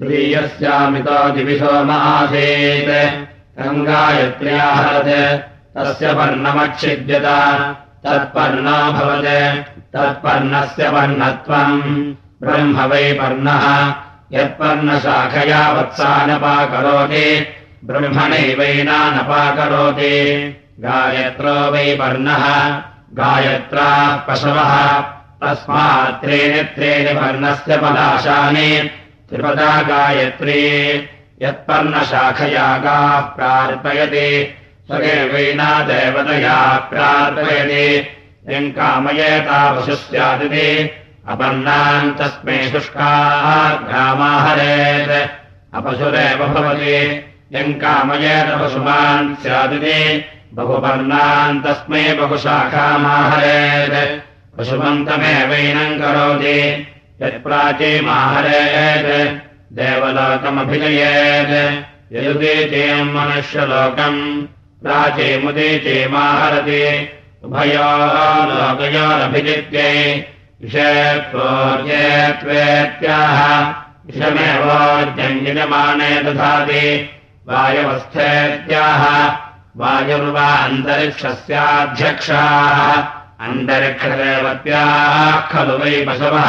तृतीयस्यामितो दिविशोम आसीत् गङ्गायत्र्याहत् तस्य पर्णमक्षिद्यत तत्पर्णोऽभवत् तत्पर्णस्य पर्णत्वम् ब्रह्म वै पर्णः यत्पर्णशाखया वत्सानपाकरोति ब्रह्मणैवैनानपाकरोति गायत्रो वै पर्णः गायत्राः पशवः तस्मात् त्रीणि पर्णस्य पदाशानि त्रिपदा गायत्री यत्पर्णशाखयागाः प्रार्पयति। स्वगेवैना देवतया प्रार्पयति। यम् कामयेता पशुः स्यादिति अपर्णाम् तस्मै शुष्काः ग्रामाहरेत्। अपशुरेव भवति। यम् कामयेत पशुमान् स्यादिति। बहुपर्णान् तस्मै बहुशाखामाहरेत्। पशुमन्तमेवैनम् करोति यत्प्राचीमाहरेत् देवलोकमभिनयेत्। यदुदीचेम् मनुष्यलोकम् प्राचीमुदीचीमाहरति उभयो लोकयोरभिजित्यै दधाति। वायवस्थेत्याह वायुर्वा अन्तरिक्षस्याध्यक्षाः अन्तरिक्षदेवत्याः खलु वै पशवः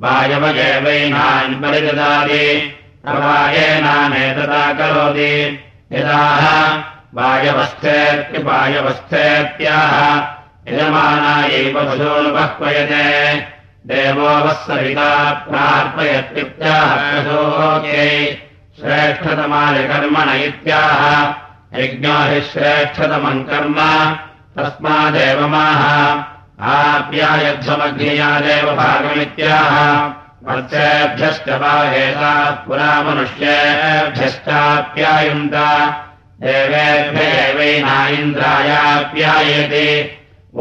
वायवगेवैनान् परिददाति। प्रवायेनामेतदा करोति। यदाह वायवस्थेत्यपायवस्थेत्याह यजमानायैव पशूनुपह्वयते देवो वः सविता प्रार्पयत्युक्त्याह पशोक्यै श्रेष्ठतमायकर्मण इत्याह। यज्ञो हि श्रेष्ठतमम् कर्म। तस्मादेवमाह आप्यायध्वमग्नियादेव भागमित्याह वर्षेभ्यश्च वाहेता पुरा मनुष्येभ्यश्चाप्यायुन्त देवेभ्य एवैना इन्द्रायाप्यायते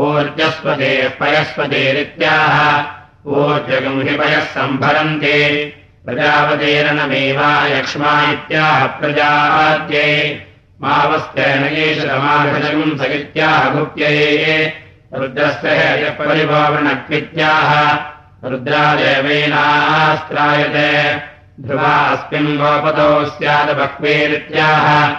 ऊर्जस्पते पयस्पतिरित्याह ऊर्जगम् हि पयः सम्भरन्ति प्रजापतेरनमेवा यक्ष्मा इत्याह प्रजात्यै मावस्तेन ईशमाघजगम् सगित्याह गुप्त्यै रुद्रस्य हेयपरिभावनक्वित्याह रुद्रादेवैनास्त्रायते। ध्रुवा अस्मिन् गोपतौ बह्वीरित्याह।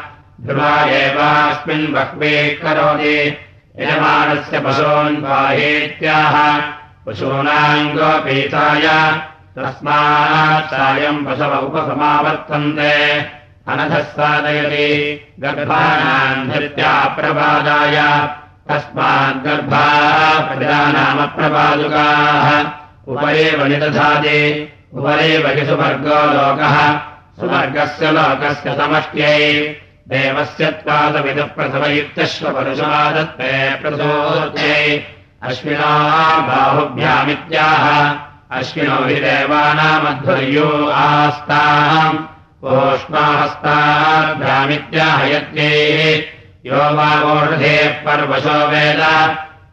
ध्रुवा एवास्मिन् बह्वीः करोति यजमानस्य पशून्वाहेत्याह पशूनाम् गोपीताय तस्मात् सायम् पशव उपसमावर्तन्ते। अनधः साधयति। गर्भाणाम् धृत्या प्रपादाय तस्माद्गर्भा प्रजानामप्रपादुकाः निदधाति। उपरेव हि सुवर्गो लोकः। सुवर्गस्य लोकस्य समष्ट्यै। देवस्य त्वादमिदः प्रसवयुक्तश्वपरुषादत्ते प्रसोत्यै। अश्विना बाहुभ्यामित्याह। अश्विनो हि देवानामध्वर्यो आस्ताम्। ओष्माहस्ताभ्यामित्याहयत्यै यो वा वोढधेः पर्वशो वेद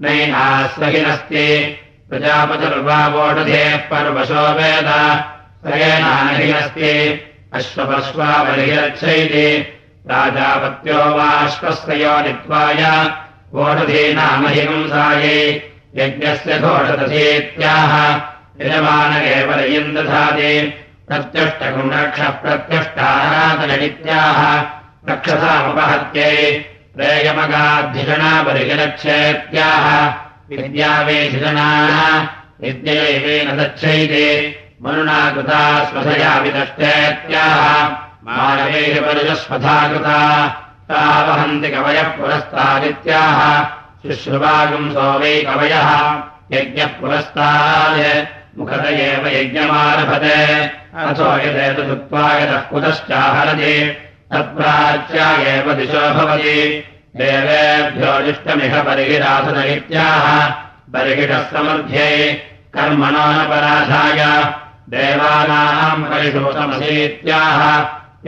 नैनास्वहिनस्ति। प्रजापतिर्वा वोढधेः पर्वशो वेद सयेनानहिनस्ति अश्वपश्वा बलिरच्छैति प्राजापत्यो वाश्वस्तयो नित्वाय वोढधीनामहिंसायै यज्ञस्य घोषदधीत्याह यजमान एव रयम् दधाति प्रत्यष्टगुणक्षप्रत्यष्टाराधननित्याः रक्षसामुपहत्यै प्रेयमगाधिषणा बलिलक्षेत्याः विद्यावेधिषणाः विद्यैवेन दच्छैते मनुना कृता स्वधया विदष्टेत्याह मानवेः परिजस्वधा कृता ता वहन्ति कवयः पुरस्तादित्याह शुश्रुवागम् सोमै कवयः। यज्ञः पुरस्तात् मुखत एव यज्ञमारभते। अथो यदेतदुक्त्वा यतः कुतश्चाहरति तत्प्राच्या एव दिशो भवति। देवेभ्योदिष्टमिह बर्हिरासदयित्याह बर्हिषः समर्थ्यै कर्मणो न पराधाय। देवानाम् परिषूतमसीत्याह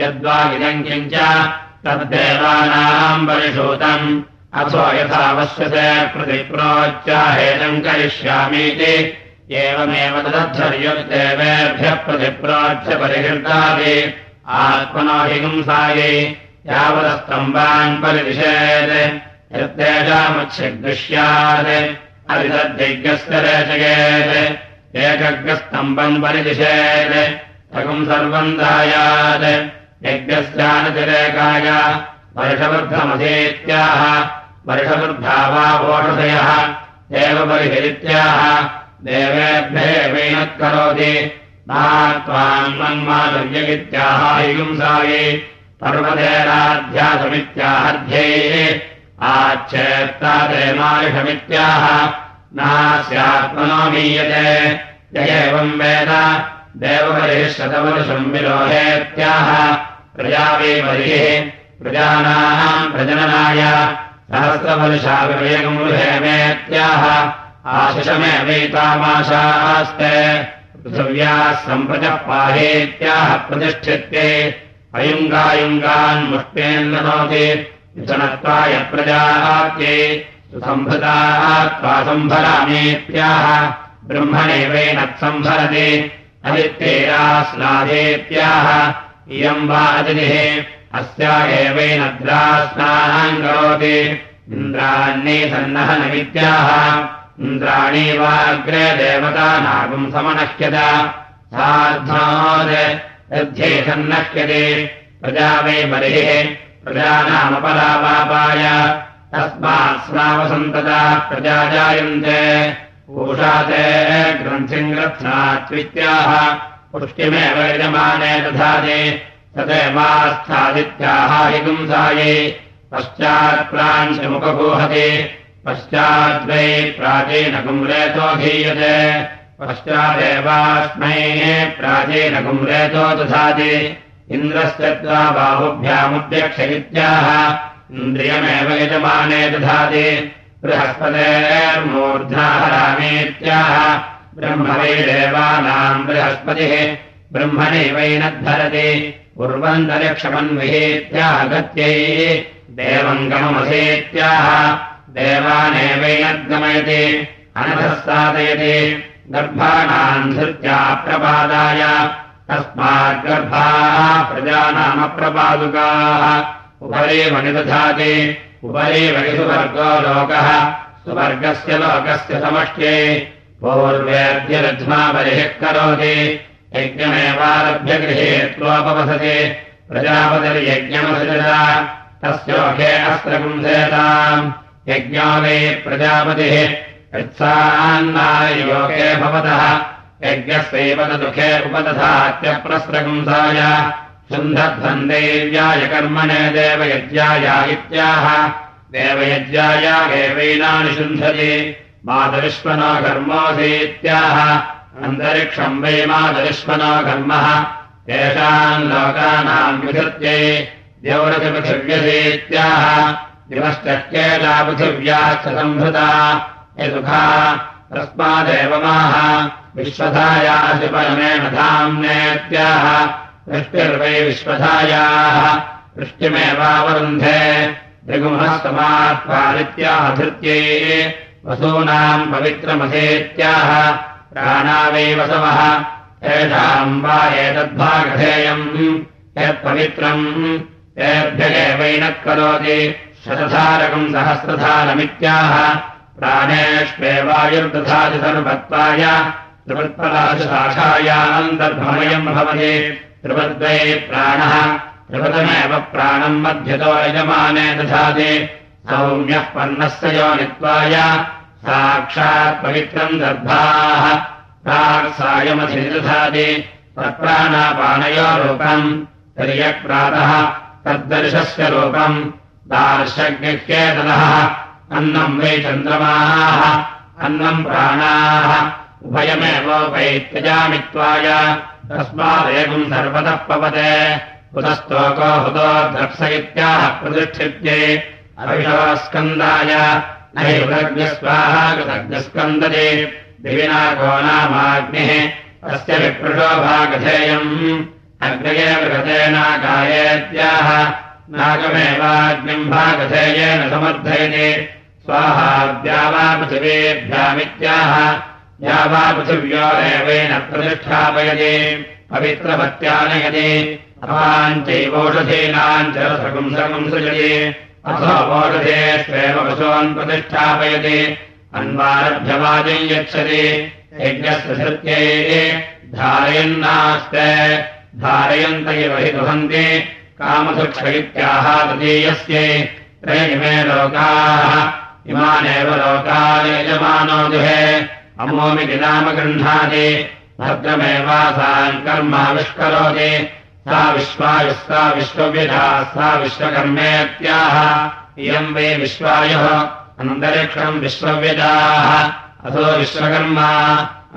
यद्वा इदम् किञ्च तद्देवानाम् परिषूतम् अथो यथावश्यते प्रतिप्रोच्याहेदम् करिष्यामीति। एवमेव तदध्वर्युर्देवेभ्यः प्रतिप्रोच्य परिहृतादि आत्मनो हिंसायै यावदस्तम्बान् परिदिशेत् यत्तेजामुच्छिदृश्यात् अवितद्यज्ञस्य रेचयेत् एकग्रस्तम्बम् परिदिशेत् सकम् सर्वम् दायात् यज्ञस्यानतिरेकाय वर्षवृद्धमधेत्याह वर्षवृद्धा वा वोषधयः देवपरिहरित्याह देवेभ्यः करोति त्वान्मन्मादव्यगित्याह युंसायै पर्वतेनाध्यासमित्याहध्यैः आच्छेत्तादेमायुषमित्याह नास्यात्मनो मीयते य एवम् वेद देवपरिः शतवर्षम् विलोहेत्याह प्रजावेपरिः प्रजानाम् प्रजननाय सहस्रवर्षाविवेगम् हेमेत्याह आशिषमेवैतामाशास्ते पृथिव्याः सम्प्रजः पाहेत्याह प्रतिष्ठित्ये अयुङ्गायुङ्गान्मुष्टेन्नोति प्रजात्ये सुसम्भृताः त्वा सम्भरामेत्याह ब्रह्मणेवैनत्सम्भरति अदित्येया स्नादेत्याह इयम् वा अतिथिः अस्या एवैनद्रास्नाम् करोति इन्द्राण्ये सन्नः न विद्याः इन्द्राणी वाग्रे देवतानागम् समनह्यत सार्धाध्ये सन्नह्यते प्रजा वै बलिः प्रजानामपरापाय तस्मात् स्नावसन्तता प्रजा जायन्ते। पूषाते ग्रन्थिम् ग्रथ्नात्वित्याह पुष्टिमेव यजमाने दधाति। तदेवास्थादित्याह हिगुंसायै पश्चात्प्रांशमुपगोहति पश्चाद्वै प्राचीनकुम्रेतोऽधीयते पश्चादेवास्मै प्राचीनकुम्रेतो दधाति। इन्द्रस्य त्वा बाहुभ्यामुद्यक्षयित्याह। इन्द्रियमेव यजमाने दधाति। बृहस्पतेर्मूर्धाहरामेत्याह ब्रह्म वै देवानाम् बृहस्पतिः ब्रह्मणैवैनद्धरति उर्वन्तरिक्षमन्विहेत्याह गत्यै। देवम् गममसेत्याह देवानेवैनद्गमयति अनथः साधयति गर्भाणाम् धृत्या प्रपादाय तस्माद्गर्भाः प्रजानामप्रपादुकाः उपरि वनिदधाति उपरि वनिसुवर्गो लोकः सुवर्गस्य लोकस्य समष्ट्ये पूर्वेऽद्यरध्मा बलिः करोति यज्ञमेवारभ्य गृहे त्वोपवसति प्रजापतिर्यज्ञमसृजता तस्योखे अस्त्रपुंसेताम् यज्ञो वै प्रजापतिः यत्सान्नायोगे भवतः। यज्ञस्यैव दुःखे उपदधात्यप्रस्रपुंसाय शुन्धध्वन्दैव्याय कर्मणे देवयज्ञाय इत्याह। देवयज्ञाय एवैनानि शुन्धति। मातरिष्मनो घर्मोऽसीत्याह अन्तरिक्षम् वै मातरिष्मनो घर्मः। तेषाम् लोकानाम् विधृत्यै द्यौरतिपृथिव्यसीत्याह दिवश्चक्येला पृथिव्याः च सम्भृता यदुखा तस्मादेव माह विश्वधायासि परमेण धाम्नेत्याह वृष्टिर्वै विश्वधायाः वृष्टिमेवावरुन्धे ऋगुमहस्तमात्पादित्याहधृत्यै वसूनाम् पवित्रमसेत्याह प्राणा वै वसवः तेषाम् वा एतद्भागधेयम् यत्पवित्रम् तेभ्य एवैनः करोति शतधारकम् सहस्रधारमित्याह प्राणेष्वेवायुर्दधाति सर्वत्वाय त्रिवत्पराशाखायान्तर्भमयम् भवति त्रिवद्वै प्राणः त्रिवतमेव प्राणम् मध्यतो यजमाने दधाति सौम्यः पर्णस्य योनित्वाय साक्षात् पवित्रम् दर्भाः प्राक्सायमधिदधाति तत्प्राणापानयोरूपम् तर्यक्प्रातः तद्दर्शस्य रूपम् दार्शज्ञकेतनः। अन्नम् वै चन्द्रमाः अन्नम् प्राणाः। उभयमेवोपैत्यजामित्वाय तस्मादेकम् सर्वतः पवते। हुतस्तोको हुतो द्रक्ष इत्याह प्रतिष्ठित्ये अविषवस्कन्दाय नैवज्ञस्वाहा कृतज्ञस्कन्दते दिविना को नामाग्निः। तस्य विप्रशोभागधेयम्। अग्रये मृगतेनाकायेत्याह नागमेवाग्निम् भागधेयेन समर्थयति। स्वाहाद्या वा पृथिवेभ्यामित्याह या वा पृथिव्योरेवेन प्रतिष्ठापयति पवित्रपत्यानयति अपाञ्चैवौषधीनाम् च रसपुंसकम् सृजति। अथो वोषधेष्वेव पशून् प्रतिष्ठापयति। अन्वारभ्यवाजम् यच्छति। यज्ञस्य धृत्यै धारयन्नास्ते धारयन्त इव हि दुहन्ति कामसुक्ष इत्याह तृतीयस्यै त्रयिमे लोकाः, इमानेव लोकान् यजमानो दुहे अमोमिति नाम गृह्णाति, भद्रमेवासान् कर्माविष्करोति। सा विश्वायुः सा सा विश्वकर्मेत्याह। इयम् वै विश्वायुः अन्तरिक्षम् विश्वव्यदाः असो विश्वकर्मा,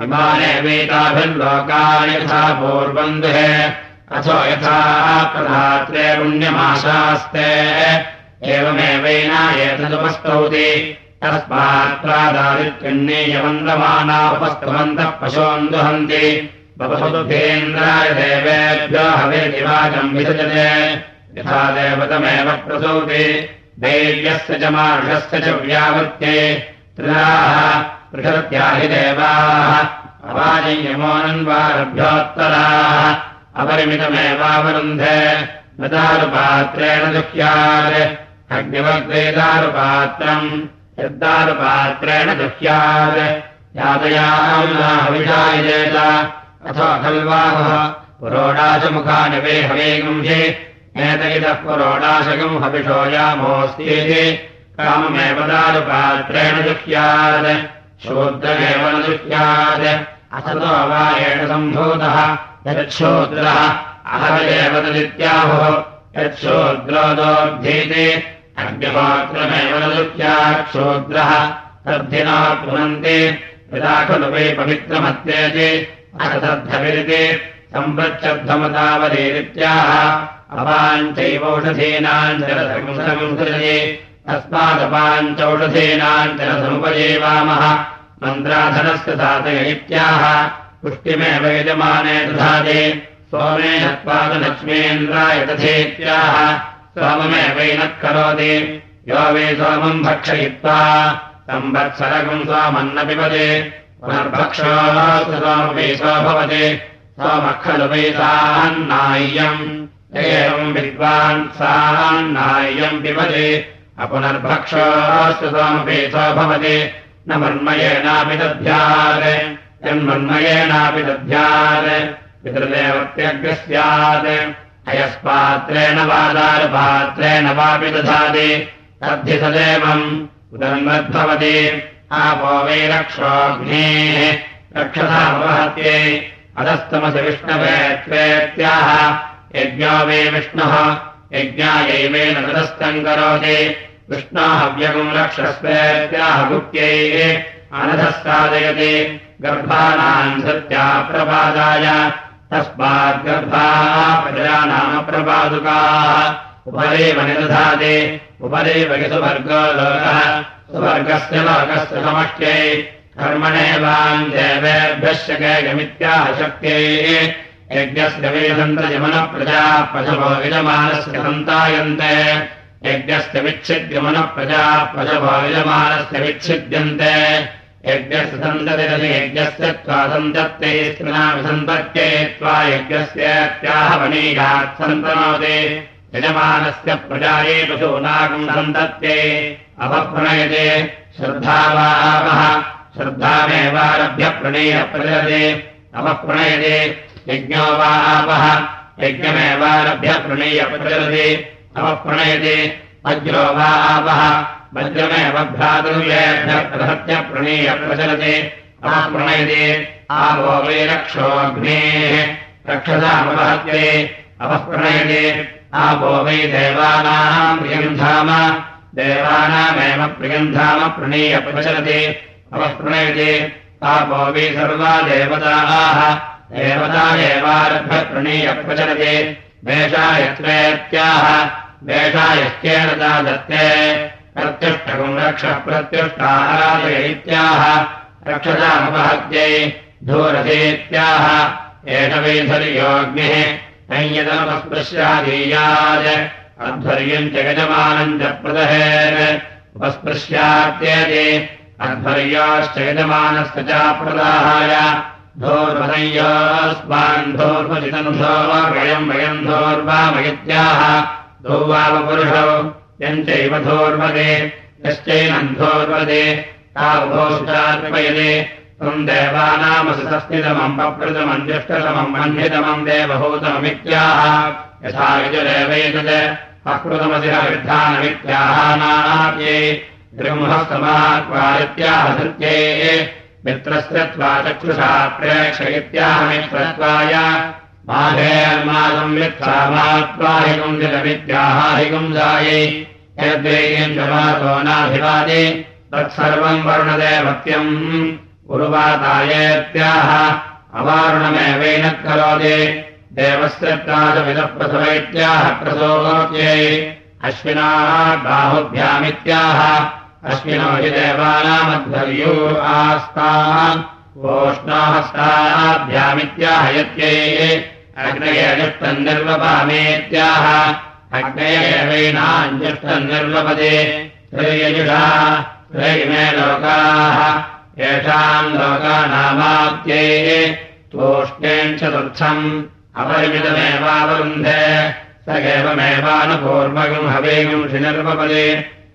इमाने वेताभिर्लोकानि यथा पूर्वम् दुहे अथो यथा प्रधात्रे पुण्यमाशास्ते। तस्मात् प्रादादित्यन्नेयवन्दमाना उपस्तवन्तः पशोन् दुहन्ति। बभुभेन्द्राय देवेभ्यो हवेदिवाचम् विसजते। यथा देवतमेव प्रसूति। दैव्यस्य च मार्षस्य च व्यावृत्ये। त्रिदाः पृषत्याहि देवाः। अवाजयमोऽनन्वारभ्योत्तराः अपरिमितमेवावरुन्धे न दारुपात्रेण दुह्यात्। अग्निवग्वेदारुपात्रम् यद्दारुपात्रेण दुह्यात्। यातयाविषायजेत अथो खल्वाहः पुरोडाशमुखानि वे हवेगुंहि एत इतः पुरोडाशकम् हविषो यामोऽस्तीति काममेव दारुपात्रेण दुह्यात्। शूद्रमेव न दुह्यात्। असतो वा एष सम्भूतः यच्छूद्रः न दुह्याक्षूद्रः तद्धिना पुनन्ति यदा खलु वै पवित्रमत्येति अतद्धविरिति सम्पृच्छद्धमतावधीरित्याह अपाञ्चैवौषधीनाम् जलसंसृजये तस्मादपाञ्चौषधीनाम् जलसमुपजीवामः। मन्त्राधनस्य साधय इत्याह पुष्टिमेव यजमाने दधाति। सोमे हत्वादलक्ष्मीन्द्राय तथेत्याह सोममेवैनः करोति यो वै सोमम् भक्षयित्वा संवत्सरकम् सोमन्न पिबते पुनर्भक्षो सोमपीसो भवति सोमः खलु वै एवम् विद्वान् सान्नाय्यम् पिबति अपुनर्भक्षोऽस्तु सोमपीसो भवति न मन्मयेनापि दध्यात् यन्मन्मयेनापि दध्यात् पितृदेवत्यग्रः स्यात् अयस्पात्रेण वा दारुपात्रेण वापि दधाति तद्धि सदेवम् उदन्वद्भवति। आपो वै रक्षोऽग्नेः रक्षसामवहत्यै अधस्तमसि विष्णवे त्वेत्याह। यज्ञो वै विष्णुः यज्ञायैवेन तदस्तम् करोति। विष्णोहव्यगम् रक्षस्वेत्याह गुप्त्यैः अनधः साधयति गर्भाणाम् सत्या प्रपादाय तस्माद्गर्भाः प्रजानामप्रपादुकाः उपरेव निदधाति। उपरेव सुवर्गो लोकः। सुवर्गस्य लोकस्य समष्ट्यै। कर्मणेवाम् देवेभ्यश्च केयमित्याह शक्त्यैः। यज्ञस्य वेदन्तयमनप्रजाः पशवो यजमानस्य सन्तायन्ते। यज्ञस्य विच्छिद्यमनप्रजाः पशवो यजमानस्य विच्छिद्यन्ते यज्ञस्य सन्ततिरसि यज्ञस्य त्वा यज्ञस्यत्याहवनीयात् सन्तनोति यजमानस्य प्रजाये पशूनागम् सन्तत्ते अपप्रणयते श्रद्धावापः श्रद्धामेवारभ्य प्रणेय प्रचलते अपप्रणयते, यज्ञो वा आपः, यज्ञमेवारभ्य प्रणेय प्रचलते अपप्रणयते वज्रो वा आपः। वज्रमेव भ्रातृव्येभ्यः प्रणीय प्रचलति अपप्रणयते आवो वै रक्षोऽग्नेः रक्षसामवहत्ये अपप्रणयते आपो वै देवानाम् प्रियन्धाम। देवानामेव प्रियन्धाम प्रणीय प्रचलति। अपप्रणयते आपो वै सर्वा देवताः। देवता एवारभ्य प्रणीय प्रचलति। वेषायत्वेत्याह वेषायश्चेन दत्ते प्रत्युष्टकम् रक्षः प्रत्युष्टाराधय इत्याह रक्षसामपहत्यै धूरसेत्याह एष वैधर्योऽग्निः नञ्यतमस्पृश्याधीयात् अध्वर्यम् च यजमानम् च प्रदहेत् उपस्पृश्यात्येति अध्वर्योश्च यजमानस्य च प्रदाहाय वयम् धोवावपुरुषौ यम् चैव धोर्वदे यश्चैनम् धोर्वदे तावधोषुचार्पयते त्वम् देवानामसुतस्थितमम् पप्रतमम् मन्यतमम् देवभूतममित्याह। यथा यजुरेवैतत् अकृतमसि विधानमित्याह नाप्ये ब्रह्मसमात्वादित्याह धृत्ये। मित्रस्य त्वा चक्षुषा प्रेक्षयित्याह मित्रत्वाय। माघेर्मासंवित्सामात्वाहिगुम् जमातो नाभिवादे तत्सर्वम् वर्णदेवत्यम्। उरुवातायेत्याह अवारुणमेवैन करोति। देवस्य प्राचविदः प्रसवैत्याह प्रसोत्यै अश्विनाः बाहुभ्यामित्याह अश्विनो हि देवानामध्वर्यो आस्तान्। ओष्णाहस्ताभ्यामित्याह यत्यै। अग्नयजुष्टम् निर्वपामेत्याह अग्नयेवैनाञ्जुष्टम् निर्वपदे श्रेयजुषा श्रेयमे लोकाः येषाम् लोकानामाप्त्यै तोष्णेम् चतुर्थम् अपरिमितमेवावरुन्धे। स एवमेवानुपूर्वकम् हवेगम् शिनिर्वपदे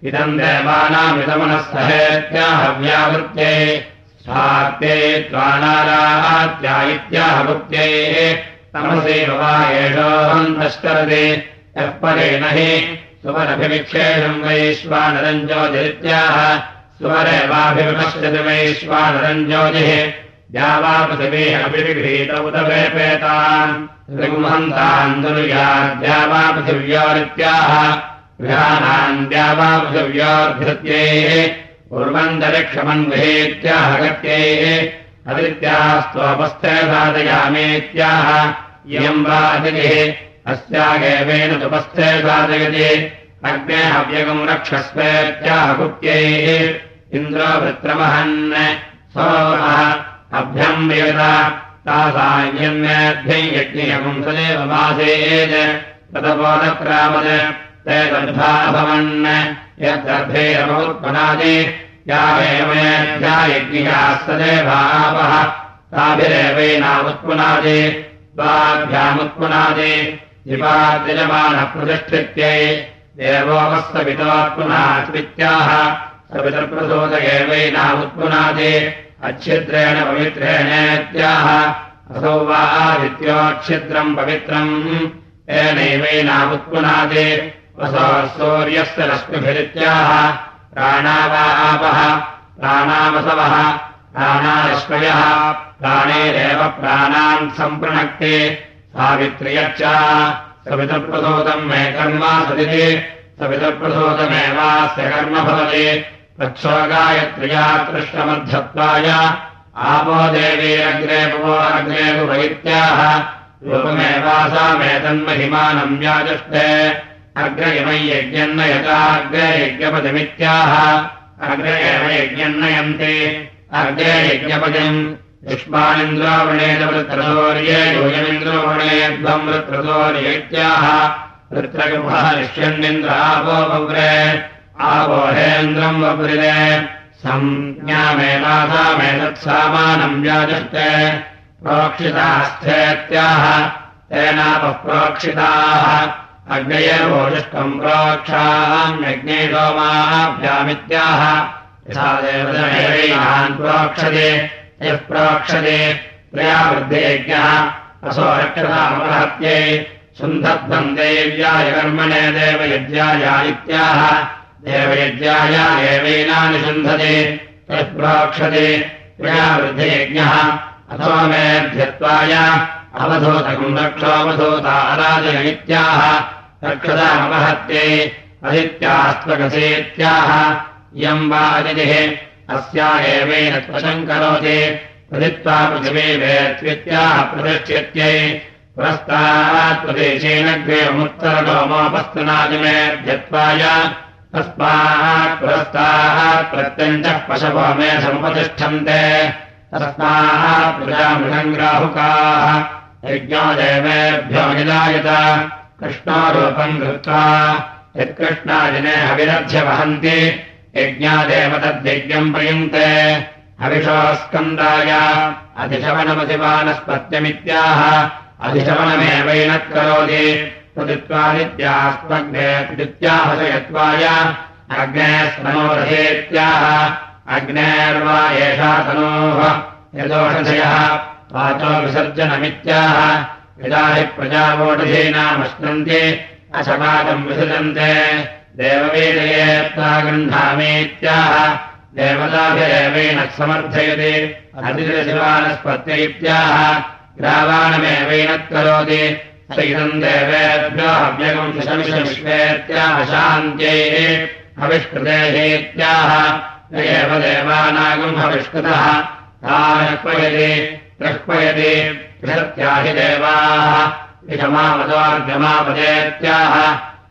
इदम् देवानामिदमनः सहेत्याहव्यावृत्ते स्वात्ते त्वानारात्या इत्याहवृत्ते तमसेव वा एषोऽन्तश्चरते यः परेण हि सुमरभिविक्षेणम् वैश्वानरम् ज्योतिरित्याह। सुमरेवाभिविमश्यति वैश्वानरम् ज्योतिः। या वा उत दुर्याद्या वा वा कुर्वन्तरिक्षमन्वहेत्याहगत्यैः साधयामेत्याह। इयम् वा अस्यागेवेन तुपस्थे साधयति अग्ने हव्यगम् रक्षस्वेत्याह कुत्यैः इन्द्रोवृत्रमहन् सोमः अभ्यम् वेदा तासायन्यभ्यम् यज्ञयम् सदेव मासेत् तदपोदक्रामत् ते गर्भाभवन् यद्गर्भेरमोत्पनादि या एवमेभ्या यज्ञियाः सदेवापः ताभिरेवैनामुत्पुनादि। द्वाभ्यामुत्पुनादि दिवाद्यजमानः प्रतिष्ठित्यै देवोपस्तपितोत्पुनात्मित्याह सपितर्प्रसोद एवैनामुत्पुनादि अच्छिद्रेण पवित्रेणेत्याह असौ वा आदित्योच्छिद्रम् पवित्रम् येनैवैनामुत्पुनादि वसो सूर्यस्य रश्मिभिरित्याह प्राणा वा आपः प्राणावसवः प्राणारश्मयः प्राणेरेव प्राणान् सम्पृणक्ते सावित्र्यच्च। सवितप्रसोदम् मे कर्म सदिति। सवितप्रसोदमेवास्य कर्म भवति। प्रच्छोगायत्र्या कृष्णमध्यत्वाय। आपो देवीरग्रे भवो अग्रे वैत्याः रूपमेवासामेतन्महिमानम् व्याजष्टे अग्र इमै यज्ञन्न यथाग्रे यज्ञपदमित्याह। अग्रे एव यज्ञन्नयन्ति। अग्रे यज्ञपदम् वृत्रसौर्यैत्याह। वृत्रगृहः ऋष्यन्निन्द्र आपो पव्रे आपोहेन्द्रम् वपुरिरे संज्ञामेनासामेतत्सामानम् व्याजष्टे प्रोक्षितास्थेत्याह तेनापः प्रोक्षिताः। यथा देवदेवैनान् प्रोक्षते यः प्रोक्षते त्वया वृद्धियज्ञः असो रक्षतामहत्यै सुन्धध्वम् देव्याय कर्मणे देवयज्ञाय इत्याह। देवयज्ञाय एवैनानिषुन्धते यः प्रोक्षते वृद्धियज्ञः अथो मेऽध्यत्वाय अवधूतकम् रक्षोऽवधूता अराजयमित्याह रक्षतामहत्यै अदित्यास्त्वकसेत्याह इयम् वा अतिथिः अस्या एवेन त्वशम् करोति। प्रदित्वा पृथिवी वेत्वित्याह प्रतिष्ठित्यै पुरस्तात्प्रदेशेनग्रेमुत्तरलोमोपस्तनादिमेऽध्यत्वाय तस्मात् पुरस्तात् प्रत्यञ्चः पशवो मे समुपतिष्ठन्ते तस्मात् प्रजामृगम् ग्राहुकाः। यज्ञो देवेभ्यो निलायत कृष्णोरूपम् कृत्वा यत्कृष्णाजने हविरध्य वहन्ति यज्ञादेव तद्यज्ञम् प्रयुङ्क्ते। हविषोस्कन्दाय अधिशवनमधिवानस्पत्यमित्याह। अधिशवनमेवैन करोति। तदित्वादित्यास्मग्ने दित्याहसयत्वाय अग्ने स्मनोरथेत्याह अग्नेर्वा एषा तनोः। यदोषधयः वाचो विसर्जनमित्याह। यदा हि प्रजावोषधीनामश्नन्ति अशपाकम् विसृजन्ते देववीरयेत्ता गृह्णामीत्याह देवताभिरेवेण समर्थयति। अतिशिवानस्पत्य इत्याह ग्रावाणमेवैनत् करोति इदम् देवेभ्यो हव्यगम् शमिषविश्वेत्याह शान्त्यै। हविष्कृतेहेत्याह एव देवानागम् हविष्कृतः। तानक्वयति प्रह्वयति विषत्याहि देवाः। विषमावतोर्गमापदेत्याह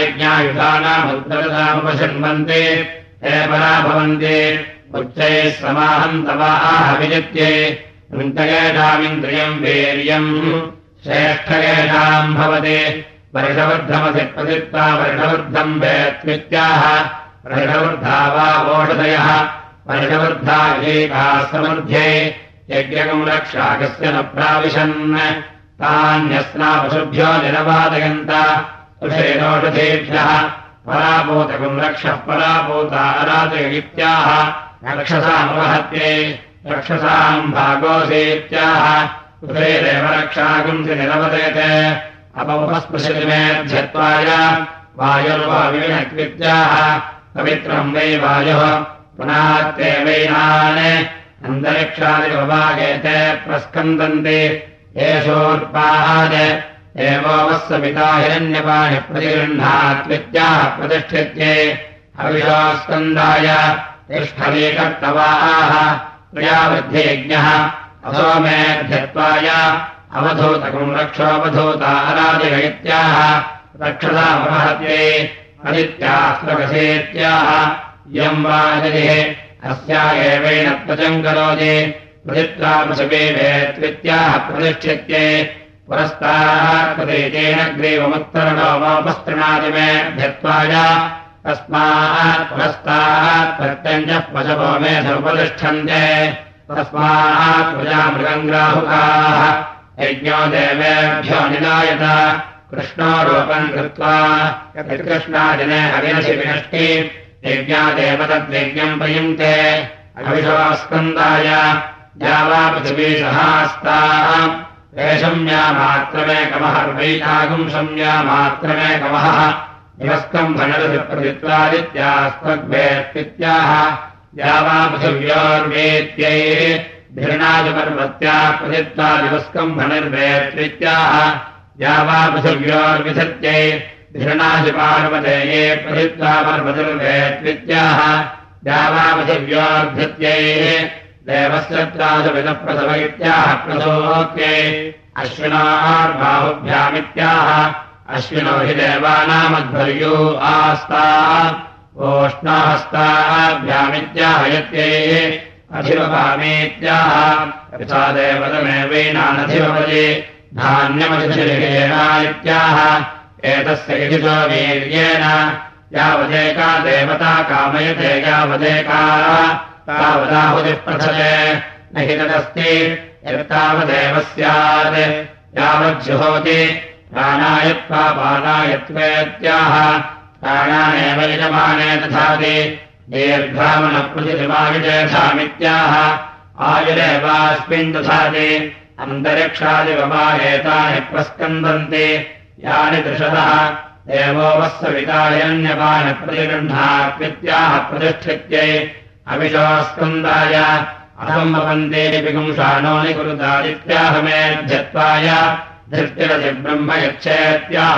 यज्ञायुधानामुद्गतामुपशृण्वन्ति हे पराभवन्ति। उच्चैः समाहन्तवाह विजित्ये वृन्तयेषामिन्द्रियम् वीर्यम् श्रेष्ठयेषाम् भवति। वर्षवृद्धमसि प्रसित्वा वर्षवृद्धम् वेत्मित्याह वर्षवृद्धा वा समृध्ये यज्ञकम् रक्षाकस्य न प्राविशन् तान्यस्ना पशुभ्यो निरवादयन्त तुषेणोषधेभ्यः परापूतकम् रक्षः परापूता अराजय इत्याह रक्षसामवहत्ये रक्षसाम् भागोऽसीत्याह। उभयरेव रक्षागुंसि निरवदयते। अपमुपस्पृशति मेऽध्यत्वाय वायुर्वाविणकृत्याह पवित्रम् वै वायुः। पुनात्ते वैनान् अन्तरिक्षादिवभागेते प्रस्कन्दन्ति एषोर्पाहाद एवोऽवस्य पिता हिरण्यपाणि प्रतिगृह्णात्वित्याह प्रतिष्ठित्ये हविषोस्कन्दाय तिष्ठवीकर्तवाः क्रियावृद्धियज्ञः असोमेऽध्यत्वाय अवधूतकम् रक्षोऽवधूता अराजयत्याः रक्षसामहत्ये अदित्यास्त्रकसेत्याह यम् वा यदिः अस्या प्रजम् करोति प्रतित्रापशवेत्वित्याह प्रतिष्ठित्ये पुरस्ताः प्रदेशेन ग्रीवमुत्तरणोमोपस्तृणादि मेऽध्यत्वाय तस्मात् पुरस्तात् प्रत्यञ्चः पशवो मे समुपतिष्ठन्ते तस्मात् प्रजामृगम् ग्राहुकाः यज्ञो देवेभ्यो निलायत कृष्णो रूपम् कृत्वा कृष्णादिने हविनसि विनष्टि। यज्ञादेव तद्यज्ञम् प्रयुङ्क्ते। अविषवास्कन्दाय या वा पृथिवी सहास्ताः एषम्या मात्रमेकमः वैशागुम् शम्या मात्रमेकमः निवस्कम् भणरसि प्रतित्वादित्यास्त्वग्भेत्याह या वा पृथिव्योर्वेत्यै भिरणादिपर्वत्या प्रतित्वा दिवस्कम् पृथिव्योर्विधत्यै धिरणादिपार्वतेये प्रतित्वा पर्वतिर्वेत्वित्याह या वा पृथिव्योर्धत्यै देवस्यत्रादविदप्रसव इत्याह प्रसोक्ये अश्विनार्बाहुभ्यामित्याह अश्विनो हि देवानामध्वर्यो आस्ता ओष्णाहस्ताभ्यामित्याहयत्ये अधिवपामीत्याह यथा देवतमेवैनानधिवपदे धान्यमधिषेणा इत्याह एतस्य यजितो वीर्येण यावदेका देवता कामयते यावदेका तावदाहुतिः प्रथले न हि तदस्ति। यत्तावदेव स्यात्। यावज्जुहोति। प्राणायत्वा पानायत्वेत्याह प्राणानेव यजमाने दधाति। दीर्घ्रामणप्रतिमायुजेधामित्याह आयुरेवास्मिन् दधाति। अन्तरिक्षादिवमायेतानि प्रस्कन्दन्ति। यानि दृशतः। देवो वस्सवितायन्यपानि प्रतिगृह्णात्वित्याह प्रतिष्ठित्यै अविशोस्कन्दाय।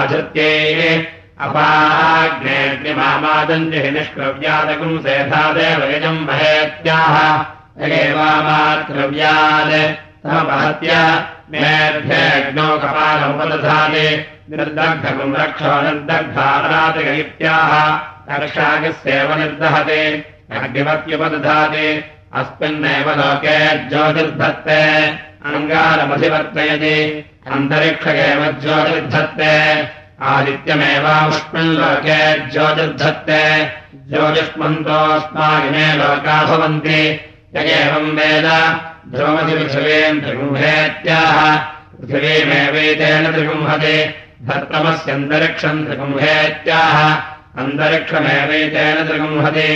धृत्यै अपाग्नेऽग्निमामादन्ति हि निष्क्रव्यादकुम् सेधादेव यजम् वहेत्याह यगेवामात्रव्यात् तमपहत्य मेऽध्यग्नौ कपालमुपदधाति। निर्दग्धकुम् रक्षो निर्दग्धारातिगैत्याह रक्षागस्येव निर्दहते अग्निमत्युपदधाति अस्मिन्नेव लोके ज्योतिर्धत्ते अङ्गारमधिवर्तयति अन्तरिक्ष एव ज्योतिर्धत्ते आदित्यमेवास्मिन् लोके ज्योतिर्धत्ते ज्योतिष्मन्तोऽस्मागिमे लोका भवन्ति। य एवम् वेद। ध्रुवमधिपृथिवीम् त्रिगुम्भेत्याह पृथिवीमेवैतेन त्रिगुंहति धर्तमस्यन्तरिक्षम् त्रिगुम्भेत्याह अन्तरिक्षमेवैतेन त्रिगुंहति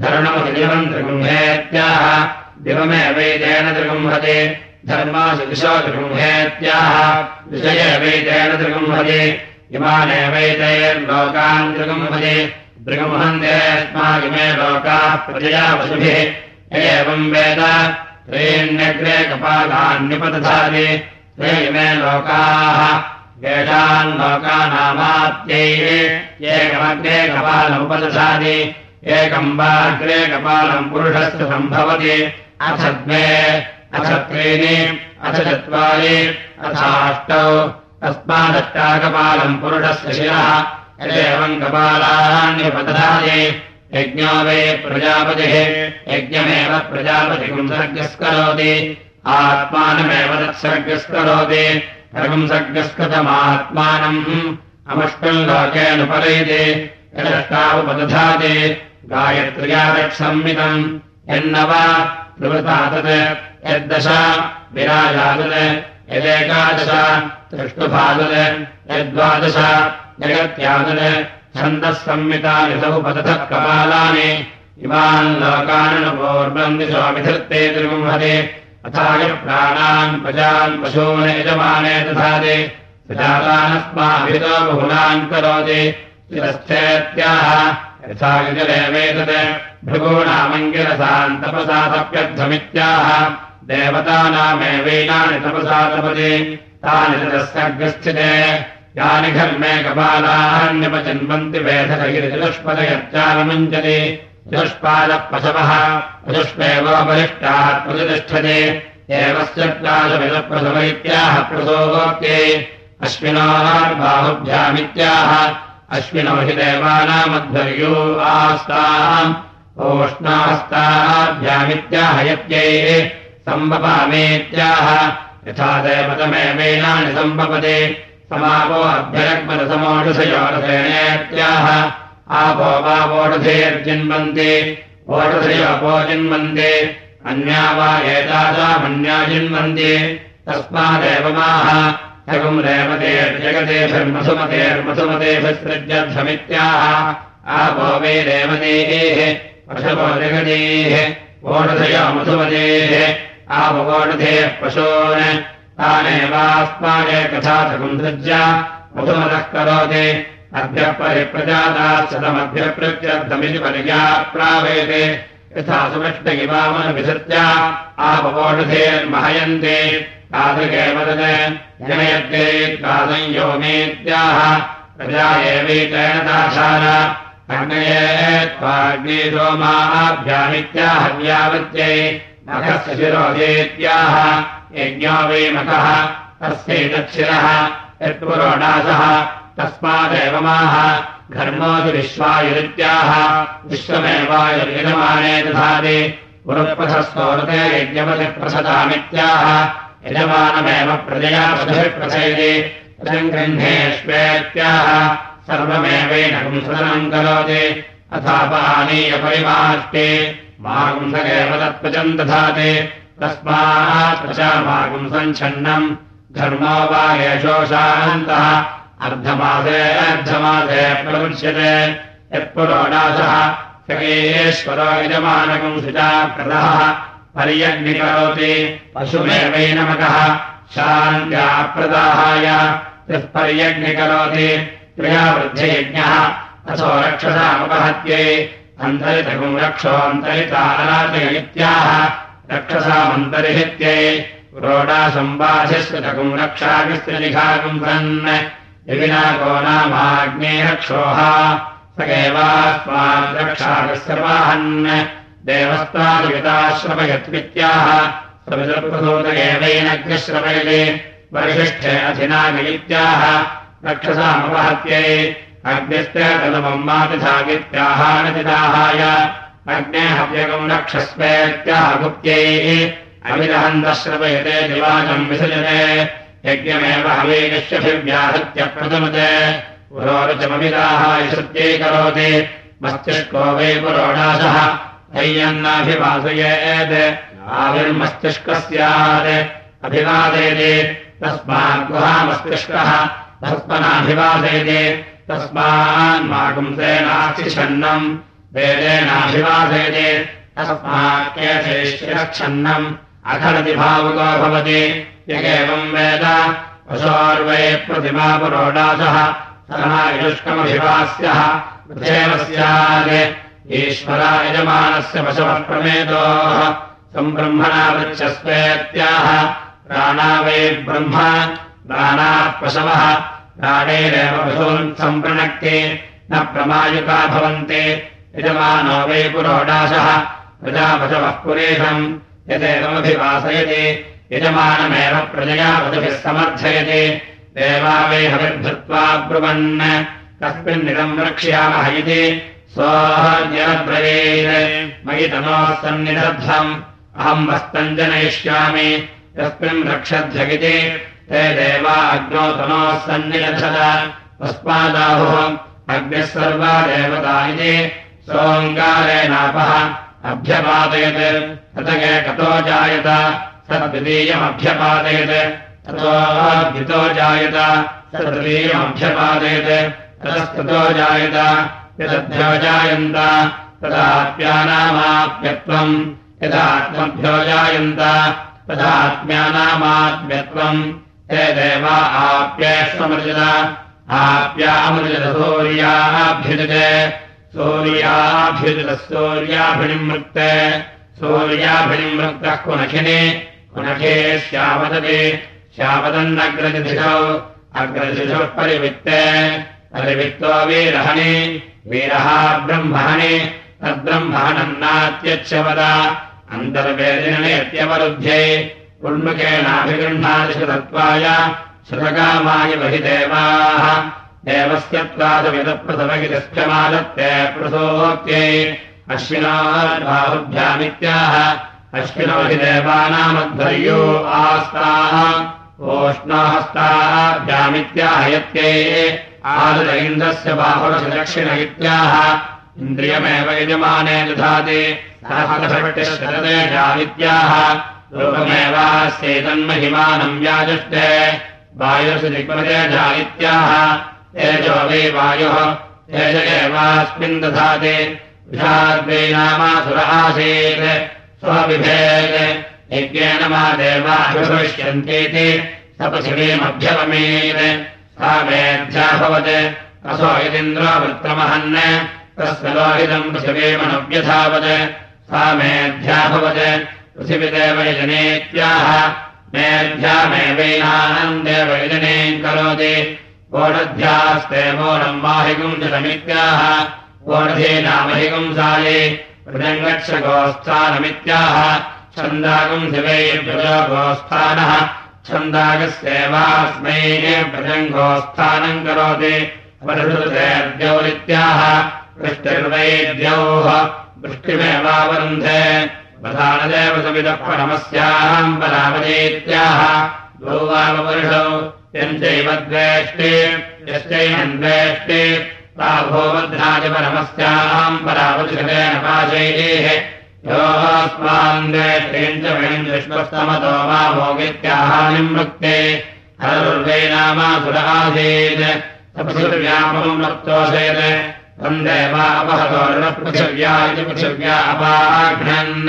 धरणमधिदिवम् त्रिगुम्भेत्याह दिवमेवैतेन त्रिगुंहति। धर्मासु दिशो त्रिगुम्भेत्याह विषयेवैतेन त्रिगुंहति। इमानेवैतैर्लोकान् त्रिगुंहति। त्रिगुंहन्तेऽस्मागिमे लोकाः प्रजया वसुभिः एवम् वेद। त्रीण्यग्रे कपालान्युपदधाति ते इमे लोकाः। येषाम् लोकानामात्यैः। एकमग्रे कपालमुपदधाति एकम् वाग्रे कपालम् पुरुषस्य सम्भवति। अथ द्वे अथ त्रीणि अथ चत्वारि अथाष्टौ तस्मादष्टाकपालम् पुरुषस्य शिरः। यदेवम् यज्ञो वै प्रजापतिः। यज्ञमेव प्रजापतिकम् सर्गस्करोति। आत्मानमेव तत्सर्गस्करोति। सर्गम् सर्गस्कृतमात्मानम्। अमुष्टम् लोकेऽनुपरयति यदष्टावुपदधाति गायत्र्या तत्संमितम् यन्नव प्रवृता तत् यद्दश विराजातत् यदेकादश तृष्टुभातत् यद्वादश जगत्यातत् छन्दः संमितानि समुपतथः कपालानि। इमान् लोकाननुपूर्वम् दिशोऽभिधत्ते त्रिगुंहते अथाय प्राणान् प्रजान् पशून् यजमाने दधाति। प्रजातानस्माभितो बहुलान् करोति यथा युजलेवेतत् भृगूणामङ्गिरसान् तपसा तप्यध्वमित्याह देवतानामेवैनानि तपसा तपति। तानि ततस्सर्गस्थिते यानि घर्मे कपालान्यपजन्वन्ति वेधकगिरिचतुष्पदयच्चालमुञ्चति चतुष्पादः पशवः प्रतिष्ठते। एवस्य प्राशमिदप्रसव इत्याह प्रसोगोक्ते अश्विनोर्बाहुभ्यामित्याह अश्विनो हि देवानामध्वर्यो आस्ताम् ओष्णास्ताभ्यामित्याह यत्यै सम्भवामेत्याह यथा देवतमेवेनानि सम्भवते समापो अभ्यरग्मरसमोषधयोरसेणेत्याह आपो वा वोढधेर्जिन्वन्ति वोढधयोपो जिन्वन्ति अन्या वा एतासामन्या जिन्वन्ति तस्मादेवमाह जगम् रेवतेर्जगतेभिर्मसुमतेर्मसुमतेभिसृज्यध्वमित्याह आपो वै वोढधयो मधुमतेः। आपवोढधेः पशून् तानेवास्माय कथाथकम् सृज्य मधुमतः करोति। अभ्य परिप्रजाताश्चतमभ्यप्रत्यर्थमिति पर्याप्रावेते यथा सुमष्टगिवामनविसृत्य आपवोषधेर्महयन्ते तादृगेव तत् जनयत्ते तादंयोमेत्याह प्रजा एवैतेन अग्नये त्वाग्ने सोमाभ्यामित्याहव्यावत्यै मखस्य शिरोदेत्याह यज्ञो वै मखः तस्यैतच्छिरः यत्पुरोडासः तस्मादेवमाह। घर्मोऽपि विश्वायुरित्याह विश्वमेवायुर्यजमाने दधाति। पुरःपथस्तोरते यज्ञपतिप्रसदामित्याह यजमानमेव प्रजया पशुभिप्रसयति रजम् गृह्णेष्वेत्याह सर्वमेवैनकम् सदनम् करोति। अथापानीय परिमाष्टे मागुंसकेव तत्पजम् दधाति। तस्मात् प्रजामागुंसम् छन्नम्। धर्मो वा येषोषान्तः अर्धमासे अर्धमासे प्रमुच्यते यत्पुरोडासः सकेश्वरो यजमानकम् शुचा प्रदः पर्यग्निकरोति। पशुमेवैनमकः शान्त्याप्रदाहाय यः पर्यग्निकरोति त्वया वृद्ध्ययज्ञः अथो रक्षसामुपहत्यै अन्तरितकम् रक्षोऽन्तरितानाचय इत्याह रक्षसामन्तरिहित्यै। रोडासम्बाधिस्कृतकम् रक्षागिस्त्रिलिखाकम् सन् यविनाको नामाग्ने रक्षोः स एवास्मान् रक्षागस्यवाहन् देवस्तादिगताश्रवयत्वित्याह सवितप्रसूत एवैनग्निश्रवयते वरिष्ठे अधिनागयित्याह रक्षसामपहत्यै अग्निस्ते तदमम् मातिथागित्याहानतिदाहाय अग्नेहव्यगम् रक्षस्वेत्याहुप्त्यैः अविदहन्तश्रवयते दिवाचम् विसजते यज्ञमेव हवेकश्यभिव्याहत्य प्रथमते पुरोरुचमविदाः विसृत्यैकरोति मस्तिष्को वै पुरोडासः हैयन्नाभिवासयेत् आविर्मस्तिष्कः स्यात् अभिवादयति तस्माद्गुहामस्तिष्कः भस्मनाभिवादयति तस्मान्मागुंसेनाक्षिछन्नम् वेदेनाभिवादयति। तस्मात्केशेष्यक्षन्नम् अखरति भावुको भवति। यगेवम् वेद। पशोर्वै प्रतिमा पुरोडासः। सः युष्कमभिवास्यः स्यात्। ईश्वरा यजमानस्य पशवः प्रमेतोः सम्ब्रह्मणा वृक्षस्वेत्याह प्राणा वै ब्रह्म प्राणाः पशवः प्राणैरेव पशून् सम्प्रणक्ति न प्रमायुका भवन्ति यजमानो वै पुरोडाशः प्रजापशवः पुरेशम् यदेवमभिवासयति यजमानमेव प्रजया वधुभिः समर्थयति देवा वै हविर्भृत्वा ब्रुवन् कस्मिन्निदम् रक्ष्यामः इति स्वाहाद्यब्रवीत् मयि तनोः अहम् वस्तम् जनयिष्यामि। यस्मिन् रक्षध्यगिति ते देवा अग्नौ तनोः तस्मादाहुः अग्निः सर्वा देवता इति सोऽङ्गारेणापः अभ्यपादयत्। ततगे कतो जायत। सद्वितीयमभ्यपादयत्। ततोऽद्वितो जायत। सद्वितीयमभ्यपादयत्। ततस्ततो जायत। यदभ्यो जायन्त तदात्म्यानामाप्यत्वम् यदात्मभ्यो जायन्त तदात्म्यानामात्म्यत्वम् हे देवा आप्यामृजत सूर्याभ्युजते सूर्याभ्युजतः सूर्याभिनिमृक्तः। कुनखिनि कुनखे श्यावदति। श्यावदन्नग्रजधिषौ अग्रजिषुः परिवित्ते परिवित्तो वीरहणि वीरः ब्रह्मणि तद्ब्रह्मणम् नात्यच्छवद। अन्तर्वेदिनत्यवरुध्ये उन्मुखेनाभिगृह्णादिषु तत्त्वाय श्रुतकामाय बहि देवाः देवस्य त्वादविदप्रथमगितस्यमादत्ते प्रसोक्त्यै अश्विनाबाहुभ्यामित्याह अश्विनो हि देवानामध्वर्यो आस्ताः। ओष्णाहस्ताभ्यामित्याहयत्यै आदर इन्द्रस्य बाहुरसदक्षिण इत्याह इन्द्रियमेव यजमाने दधाति। सहस्रभट्टिशततेजावित्याह रूपमेवास्यैतन्महिमानम् व्याजुष्टे वायुषु दिग्मतेजा इत्याह तेजो वै वायुः। तेज एवास्मिन् दधाति। विषाद्वै नामासुर आसीत्। स्वविभेत् यज्ञेन मा देवाभिभविष्यन्तीति सा मेऽध्याभवत् असो यदिन्द्रोवृत्तमहन् तस्य लोहितम् पृथिवीमनुव्यधावत् सा मेऽध्याभवत् मेऽध्यामेवैनानन्देव यजनेम् करोति। वोढध्यास्ते मोनम् माहिकुम् जलमित्याह। वोढधीनामहिकुंसाये मृदङ्गक्षगोस्थानमित्याह छन्दागम् शिवैर्भ्यो गोस्थानः छन्दागस्येवास्मै प्रजङ्घोत्स्थानम् करोति वरुदौरित्याह वृष्टिर्वैद्यौः वृष्टिमेवावरुन्धे प्रधानदेव समिदपणमस्याम् बलावदेत्याह द्वौ वामपुरुषौ यञ्चैव द्वेष्टे यश्चैवन्वेष्टे पाशैः मा भोगित्याहानिम् वृक्ते हरुर्वै नामासुर आसीत् पृथिव्यापम् वक्तोषेत् तन्देवा अपहतोर्णपृथिव्या इति पृथिव्या अपाघ्नन्।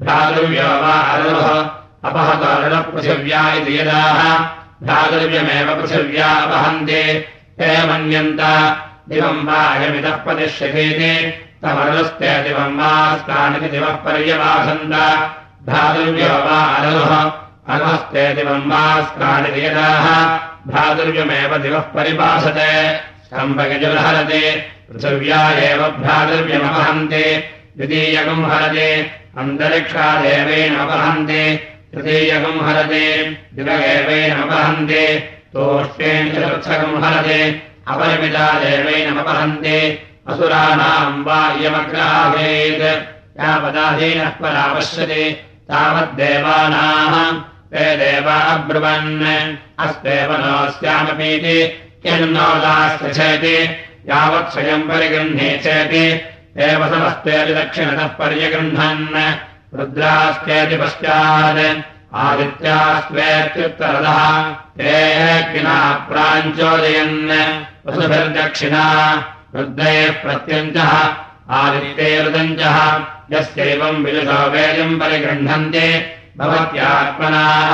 भ्रातृव्यो वा अरुः। अपहतोर्णपृथिव्या इति यदाः भ्रातृव्यमेव पृथिव्या अपहन्ति। ते मन्यन्त। दिवम् वा अयमितः पतिष्यतीति स्तानिति दिवः पर्यवासन्त भ्रातृव्यो वा अरुः अरुहस्ते दिवम् स्तानिति यदाः भ्रातृव्यमेव दिवः परिभासते स्तम्भगजुर्हरति पृथिव्या एव भ्रातृव्यमपहन्ति द्वितीयकम् हरति। अन्तरिक्षादेवेनपहन्ति तृतीयकम् हरति। दिवगेवेनपहन्ति तोष्टेन चतुर्थकम् हरति। अपरिमिता देवेनपहन्ति असुराणाम् वा इयमग्राहेत् यावदाधीनः परापश्यति तावद्देवानाम् ते देवा अब्रुवन्। अस्तेव नोऽस्यामपीति यन्नोदास्येति यावत् स्वयम् परिगृह्णे चेति एव समस्तेति दक्षिणतः पर्यगृह्णन्। रुद्रास्तेति पश्चात्। आदित्यास्त्वेत्युत्तरदः। ते किना प्राञ्चोदयन्। वसुभिर्दक्षिणा रुद्रैः प्रत्यञ्चः आदित्यैरुदञ्चः यस्यैवम् विदुषो वेदम् परिगृह्णन्ति भवत्यात्मनाः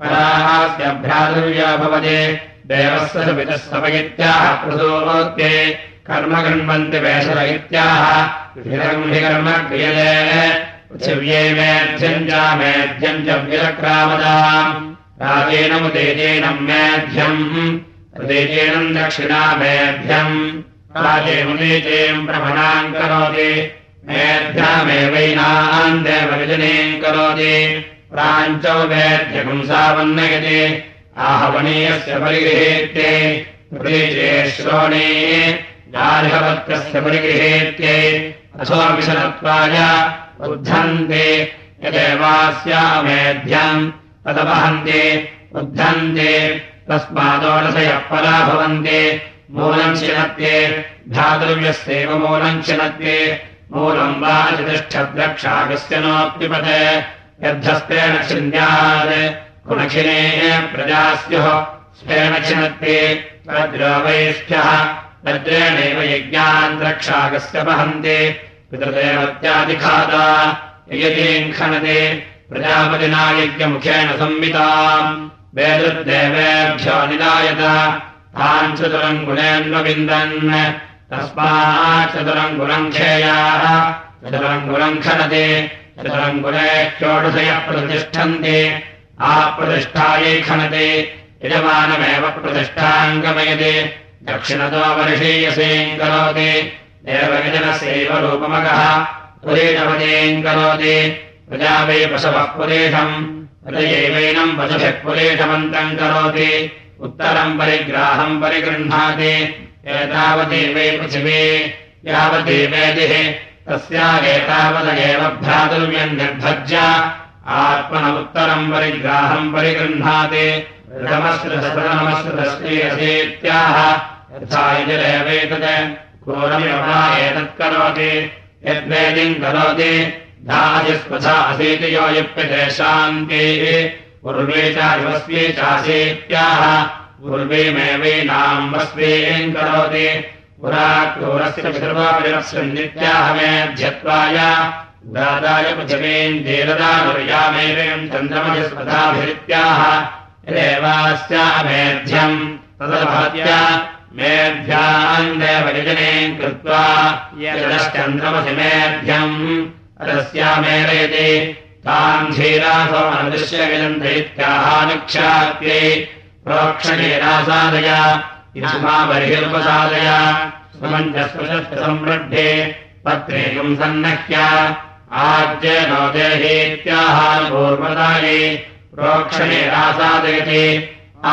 पराहास्यभ्रातुर्या भवति देवस्य पितः सपयित्याः प्रसूत्ये कर्म गृह्णन्ति वेशर इत्याह कर्म क्रियते पृथिव्यै मेध्यम् च मेध्यम् च विरक्रामदाम् राजेनमुदेजेनम् मेध्यम् प्रदेजेनम् दक्षिणा भ्रमणाम् करोति। मेध्यामेवैनाम् देवविजनीम् करोति। प्राञ्चौ मेध्यपुंसावन्नयति आहवनीयस्य परिगृहेत्ये श्रोणे गार्हवत्कस्य परिगृहेत्ये अथोविशलत्वाय उद्धन्ते यदेवास्यामेध्यम् तदवहन्ते। उद्धन्ते तस्मादोडसयः परा भवन्ति मूलम् शिनत्ये धातृव्यस्यैव मूलम् शिनत्ये मूलम् वा चतिष्ठद्रक्षागस्य नोऽप्युपते। यद्धस्तेन छिन्द्यात् गुणखिने प्रजा स्युः स्वेन छिनत्ये वज्रेणैव यज्ञान् द्रक्षागस्य वहन्ति। पितृदेवत्यादिखादा ययतीम् खनते। प्रजापतिना यज्ञमुखेन संविताम्। वेदृद्देवेभ्यो निदायत तान् चतुरङ्गुलेऽन्वविन्दन् तस्माच्चतुरङ्गुलम् खेयाः। चतुरङ्गुलम् खनते चतुरङ्गुले षोडशयः प्रतिष्ठन्ति। आप्रतिष्ठायै खनते यजमानमेव प्रतिष्ठाम् गमयति दक्षिणतो वर्षीयसेम् करोति देवविजनस्यैव रूपमगः। पुरेशपदेम् करोति प्रजा वै पशवः पुरेशम् हृदयैवैनम् पशुभिः पुरेशमन्तम् करोति उत्तरम् परिग्राहम् परिगृह्णाति एतावती वै पृथिवी यावती वेदिः तस्या एतावदेव भ्रातुर्यम् निर्भज्य आत्मन उत्तरम् परिग्राहम् परिगृह्णाति नमस्कृतस्त्रीयसेत्याह यथा यजरेवेतत् क्रोरमिवा एतत् करोति यद्वेदिम् करोति धायस्पथा असीति यो युप्यते शान्तिः सर्वापिरस्यन्नित्याह मेध्यत्वाय दादाय पृथिवीम् दीरदानुर्यामेवम् चन्द्रमयस्पथाभिरित्याह यदेवास्यामेध्यम् तदभवत्या मेभ्याम् देवयजने कृत्वा यदश्चन्द्रमसि मेध्यम् तस्यामेलयति ताम् धीरासो अनदृश्यविदन्त इत्याहानुक्षात्यै प्रोक्षणेनासादय इष्मा बर्हिरुपसादय सुमञ्जस्पृशस्पृसंवृद्धे पत्रेकम् सन्नह्य आज्य नो देहेत्याहापूर्वदायै प्रोक्षणेनासादयति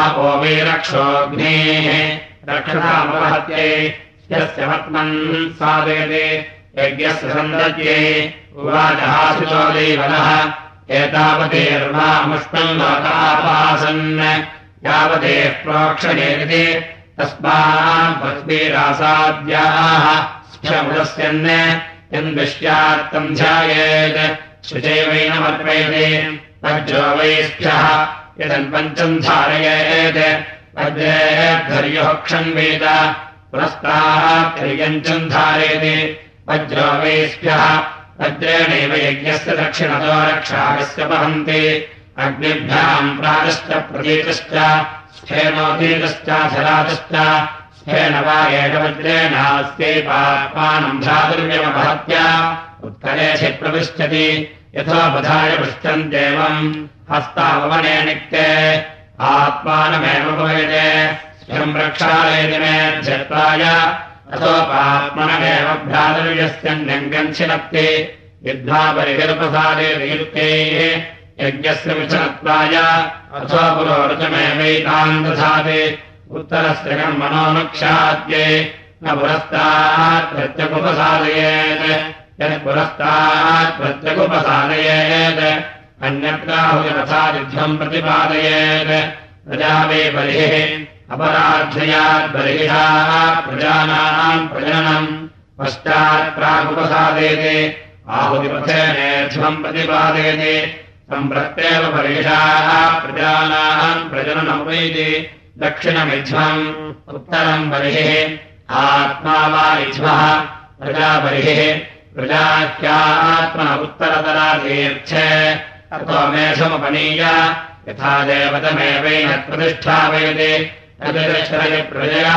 आपो वै रक्षोऽग्नेः रक्षतामवहत्यै यस्य पत्मन् साधयते यज्ञस्य सन्दत्यै एतावतेर्वामुष्टम् लोकापासन्। यावतेः प्रोक्षणेति तस्मात् भक्तिरासाद्याः स्फमुदस्यन् यन्द्विष्यात्तम् ध्यायेत्। शुचैवैनमर्पयते वज्रो वैष्ठ्यः यदन्पञ्चम् धारयेत्। वज्रेर्धर्युः क्षन्वेद पुरस्तार्यञ्चम् धारयति वज्रो वैष्ठ्यः वज्रेणैव यज्ञस्य दक्षिणतो रक्षागस्य वहन्ति अग्निभ्याम् प्रातश्च प्रतीतश्च स्फेनोतीतश्च स्फेन वा एषवज्रेणास्यै पापानम् भ्रातुर्यमवहत्या उत्तरेशि प्रविष्टति यथोपधाय पृच्छन्त्येवम् हस्तावमने निक्ते आत्मानमेव भवेते स्वयम् रक्षालयति मे ध्यत्वाय अथोपात्मनमेव भ्रातुर्यस्यन्यङ्गञ्छिनक्ति युद्धा परिकल्पसादे नियुक्तैः यज्ञस्य विचनत्वाय अथो पुरोरुचमेवैताम् दधाति उत्तरस्य कर्मणोऽनुक्षाद्ये न पुरस्तात् प्रत्यगुपसादयेत् यत् पुरस्तात् प्रत्यगुपसादयेत् अन्यत्राहुयथायुद्धम् प्रतिपादयेत् प्रजा वे बर्हिषाः प्रजानाम् प्रजननम् पश्चात् प्रागुपसादयते आहुतिपथेनेध्वम् प्रतिपादयति सम्प्रत्येव परिषाः प्रजानाम् प्रजननमुपैति दक्षिणमिध्वम् उत्तरम् बर्हिः आत्मा वा इध्वः प्रजाबर्हिः प्रजाह्यात्मन उत्तरतरातीर्थे ततो मेषमुपनीय यथा देवतमेवेन प्रतिष्ठापयति प्रजया